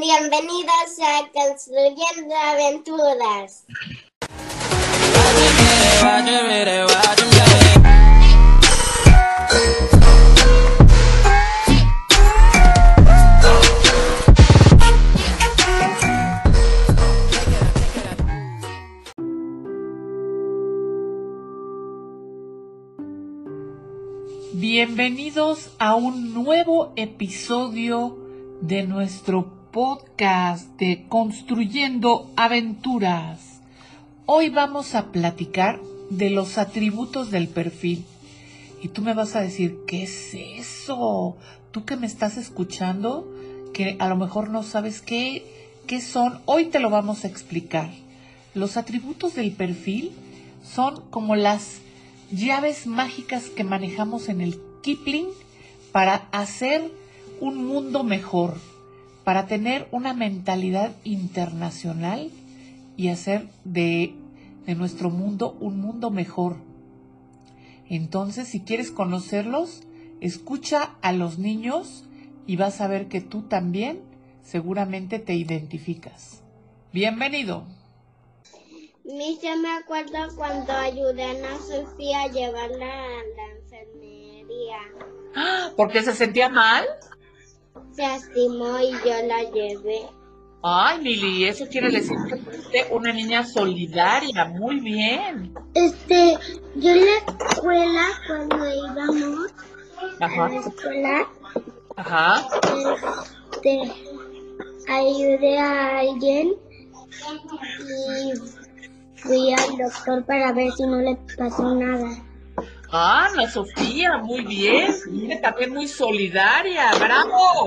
Bienvenidos a Construyendo Aventuras. Bienvenidos a un nuevo episodio de nuestro podcast de Construyendo Aventuras. Hoy vamos a platicar de los atributos del perfil. Y tú me vas a decir, ¿qué es eso? Tú que me estás escuchando, que a lo mejor no sabes qué, qué son, hoy te lo vamos a explicar. Los atributos del perfil son como las llaves mágicas que manejamos en el Kipling para hacer un mundo mejor, para tener una mentalidad internacional y hacer de, de nuestro mundo un mundo mejor. Entonces, si quieres conocerlos, escucha a los niños y vas a ver que tú también seguramente te identificas. Bienvenido. Mi yo me acuerdo cuando ayudé a Ana Sofía a llevarla a la enfermería. ¿Por qué se sentía mal? Se lastimó y yo la llevé. Ay, Lili, eso quiere decir que fuiste una niña solidaria. Muy bien. Este, yo en la escuela, cuando íbamos a la escuela, Ajá. este, ayudé a alguien y fui al doctor para ver si no le pasó nada. Ah, Ana Sofía, muy bien. También muy solidaria. ¡Bravo!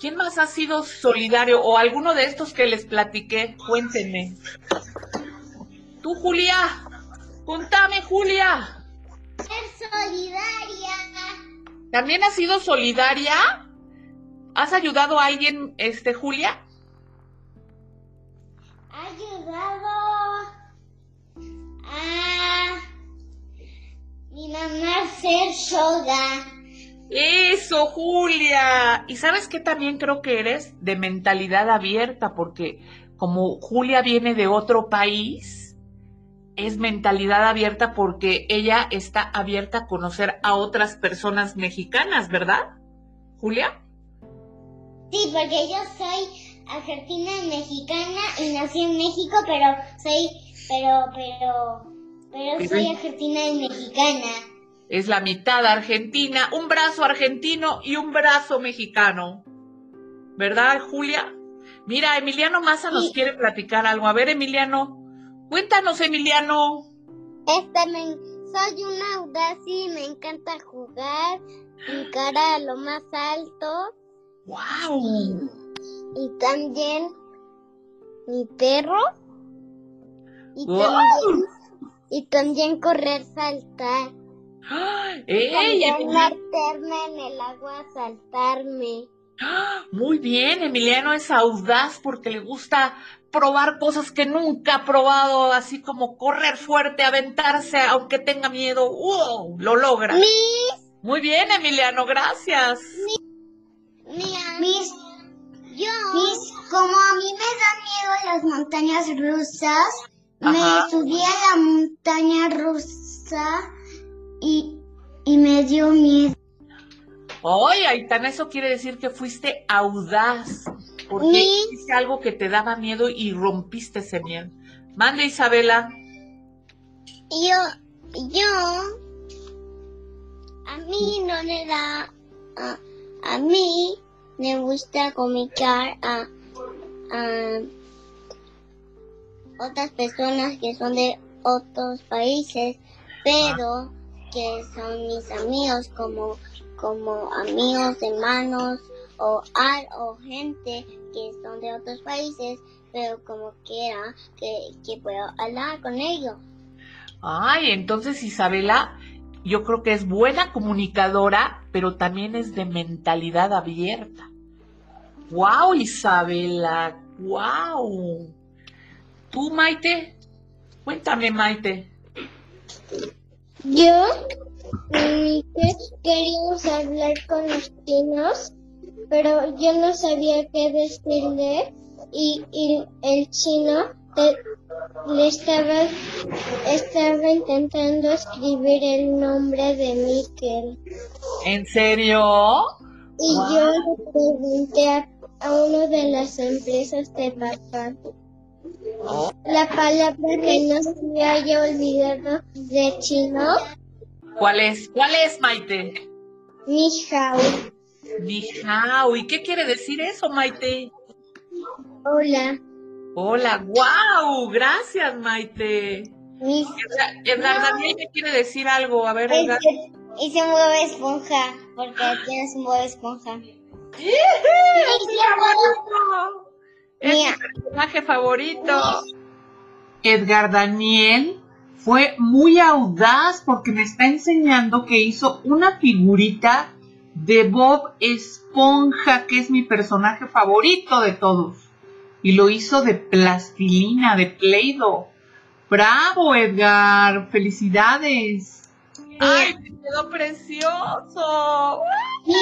¿Quién más ha sido solidario o alguno de estos que les platiqué? Cuéntenme. Tú, Julia. Contame, Julia. ¡Es solidaria! ¿También has sido solidaria? ¿Has ayudado a alguien, este, Julia? Ha ayudado mi mamá hacer yoga. Eso, Julia. Y sabes que también creo que eres de mentalidad abierta, porque como Julia viene de otro país, es mentalidad abierta porque ella está abierta a conocer a otras personas mexicanas, ¿verdad? Julia. Sí, porque yo soy argentina y mexicana y nací en México, pero soy, pero, pero, pero soy argentina y mexicana. Es la mitad argentina, un brazo argentino y un brazo mexicano. ¿Verdad, Julia? Mira, Emiliano Massa nos quiere platicar algo. A ver, Emiliano. Cuéntanos, Emiliano. Este, me, soy una audaz y me encanta jugar, cara a lo más alto ¡Wow! y también mi perro y ¡Wow! también, y también correr, saltar. ¡Ey, También Emiliano! meterme en el agua, saltarme. Muy bien, Emiliano es audaz porque le gusta probar cosas que nunca ha probado, así como correr fuerte, aventarse aunque tenga miedo. ¡Wow! Lo logra. Mis, Muy bien, Emiliano, gracias. mis, yo, mis, como a mí me dan miedo las montañas rusas, Ajá. me subí a la montaña rusa y, y me dio miedo. Ay, Aitana, eso quiere decir que fuiste audaz, porque hiciste algo que te daba miedo y rompiste ese miedo. Mande, Isabela. Yo, yo, a mí no le da, a, a mí me gusta comunicar a, a otras personas que son de otros países, pero que son mis amigos como, como amigos, hermanos o, al, o gente que son de otros países, pero como quiera que, que puedo hablar con ellos. Ay, entonces Isabela, yo creo que es buena comunicadora, pero también es de mentalidad abierta. ¡Wow, Isabela! ¡Wow! ¿Tú, Maite? Cuéntame, Maite. Yo, que queríamos hablar con los chinos pero yo no sabía qué decirle y, y el chino le, le estaba, estaba intentando escribir el nombre de Miquel. ¿En serio? Y yo le pregunté a, a uno de las empresas de papá. La palabra que no se haya olvidado de chino, ¿Cuál es? ¿Cuál es, Maite? ni hao. Ni hao. ¿Y qué quiere decir eso, Maite? Hola, Hola, wow, gracias, Maite. Edgar, Edgar Daniel me quiere decir algo. A ver, Edgar. Hice un Bob Esponja, porque tienes un Bob Esponja. Es Mía. mi personaje favorito. Edgar Daniel fue muy audaz porque me está enseñando que hizo una figurita de Bob Esponja, que es mi personaje favorito de todos. Y lo hizo de plastilina, de Play-Doh. ¡Bravo, Edgar! ¡Felicidades! ¡Ay, te quedó precioso! Y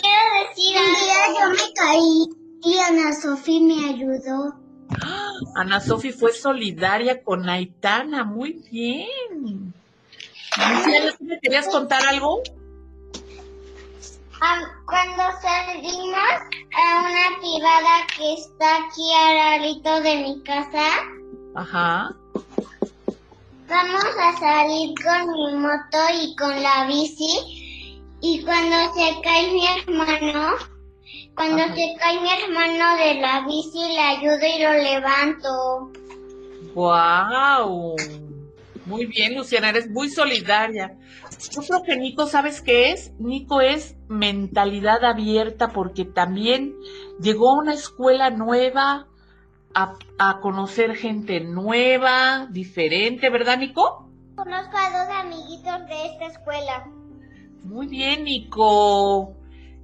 quiero decir, un día yo me caí y Ana Sofía me ayudó. Ana Sofi fue solidaria con Aitana, muy bien. ¿tú me querías contar algo? cuando salimos a una privada que está aquí al ladito de mi casa, Ajá. vamos a salir con mi moto y con la bici. Y cuando se cae mi hermano, cuando Ajá. se cae mi hermano de la bici, le ayudo y lo levanto. ¡Wow! Muy bien, Luciana, eres muy solidaria. Yo creo que Nico, ¿sabes qué es? Nico es mentalidad abierta porque también llegó a una escuela nueva, a, a conocer gente nueva, diferente, ¿verdad, Nico? Conozco a dos amiguitos de esta escuela. Muy bien, Nico.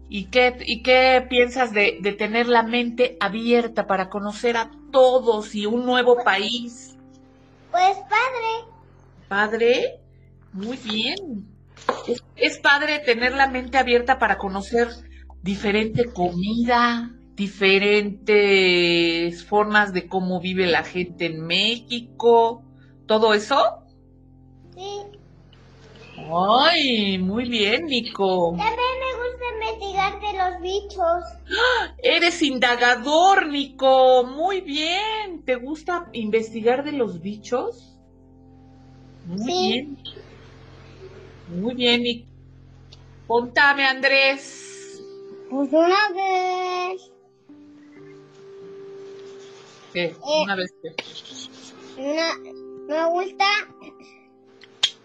¿Y qué, y qué piensas de, de tener la mente abierta para conocer a todos y un nuevo país? Pues padre. Padre, muy bien. Es, es padre tener la mente abierta para conocer diferente comida, diferentes formas de cómo vive la gente en México, todo eso. Sí. Ay, muy bien, Nico. También me gusta investigar de los bichos. Eres indagador, Nico. Muy bien. ¿Te gusta investigar de los bichos? Muy Sí. bien. Muy bien, Nico. Contame, Andrés. Pues una vez. ¿Qué? Una vez que. Una, me gusta.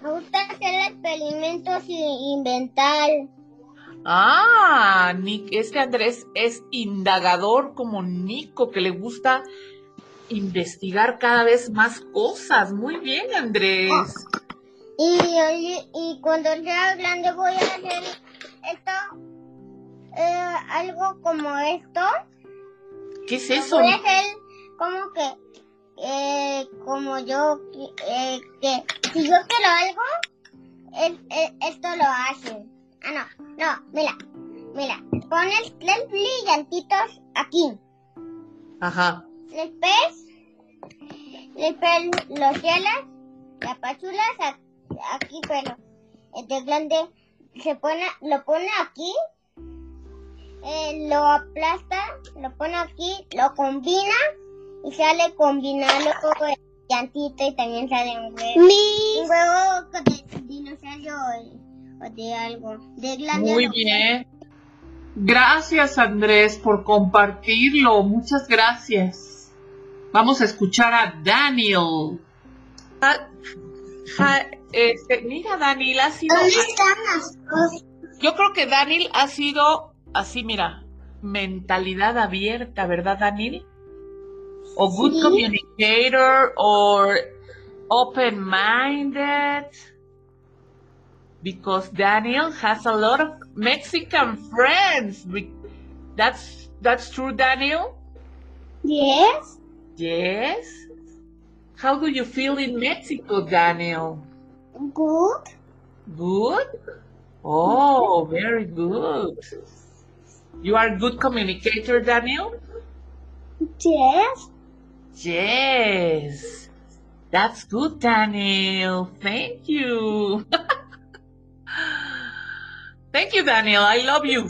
Me gusta hacer experimentos y inventar. Ah, Nick, este Andrés es indagador como Nico, que le gusta investigar cada vez más cosas. Muy bien, Andrés. Y, y, y cuando sea grande voy a hacer esto. eh, algo como esto. ¿Qué es eso? Voy a hacer como que. eh, como yo. eh, que si yo quiero algo, esto lo hace. Ah, no, no, mira. Mira, pones tres brillantitos aquí. Ajá. Después, después los cielas, las pachulas aquí, pero este grande se pone, lo pone aquí, eh, lo aplasta, lo pone aquí, lo combina y sale combinado con el llantito y también sale un huevo. Un huevo con de dinosaurio de algo. De. Muy bien. Gracias, Andrés, por compartirlo. Muchas gracias. Vamos a escuchar a Daniel. Ja- este, mira, Daniel ha sido. ¿Dónde están las cosas? Yo creo que Daniel ha sido así, mira, mentalidad abierta, ¿verdad, Daniel? O good Sí. communicator, or open-minded. Because Daniel has a lot of Mexican friends. We- That's that's true, Daniel. Yes. Yes. How do you feel in Mexico, Daniel? Good. Good? Oh, very good. You are a good communicator, Daniel? Yes. Yes. That's good, Daniel. Thank you. Thank you, Daniel. I love you.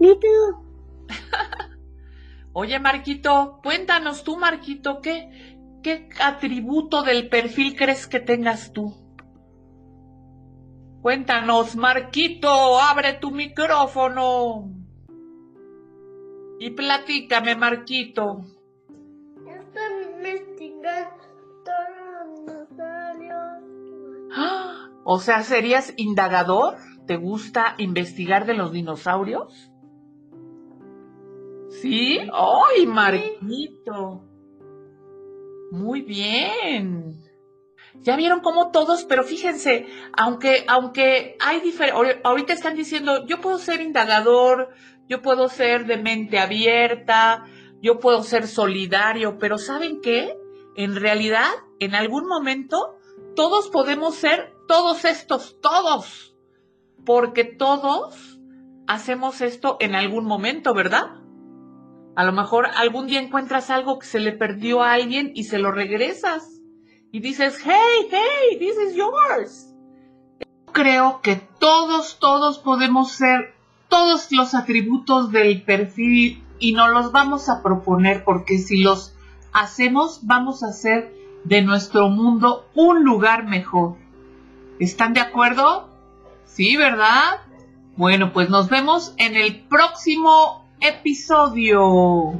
Me too. Oye, Marquito, cuéntanos tú, Marquito, ¿qué, ¿qué atributo del perfil crees que tengas tú? Cuéntanos, Marquito, abre tu micrófono. Y platícame, Marquito. Estoy investigando todos los dinosaurios. ¡Ah! O sea, ¿serías indagador? ¿Te gusta investigar de los dinosaurios? ¿Sí? ¡Ay, Marquito! Muy bien. Ya vieron cómo todos, pero fíjense, aunque, aunque hay diferentes, ahorita están diciendo, yo puedo ser indagador, yo puedo ser de mente abierta, yo puedo ser solidario, pero ¿saben qué? En realidad, en algún momento, todos podemos ser todos estos, todos, porque todos hacemos esto en algún momento, ¿verdad? A lo mejor algún día encuentras algo que se le perdió a alguien y se lo regresas y dices, hey, hey, this is yours. Creo que todos, todos podemos ser todos los atributos del perfil y nos los vamos a proponer porque si los hacemos vamos a hacer de nuestro mundo un lugar mejor. ¿Están de acuerdo? Sí, ¿verdad? Bueno, pues nos vemos en el próximo episodio.